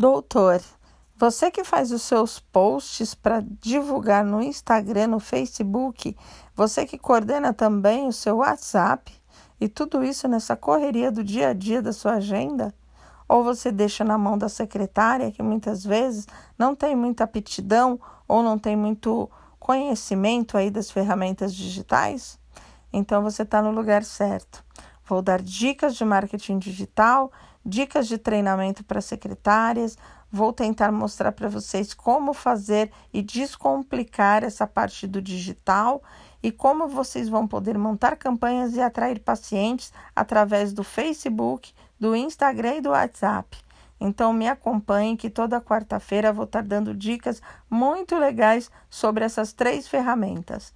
Doutor, você que faz os seus posts para divulgar no Instagram, no Facebook, você que coordena também o seu WhatsApp e tudo isso nessa correria do dia a dia da sua agenda? Ou você deixa na mão da secretária, que muitas vezes não tem muita aptidão ou não tem muito conhecimento aí das ferramentas digitais? Então você está no lugar certo. Vou dar dicas de marketing digital, dicas de treinamento para secretárias, vou tentar mostrar para vocês como fazer e descomplicar essa parte do digital e como vocês vão poder montar campanhas e atrair pacientes através do Facebook, do Instagram e do WhatsApp. Então me acompanhe que toda quarta-feira vou estar dando dicas muito legais sobre essas três ferramentas.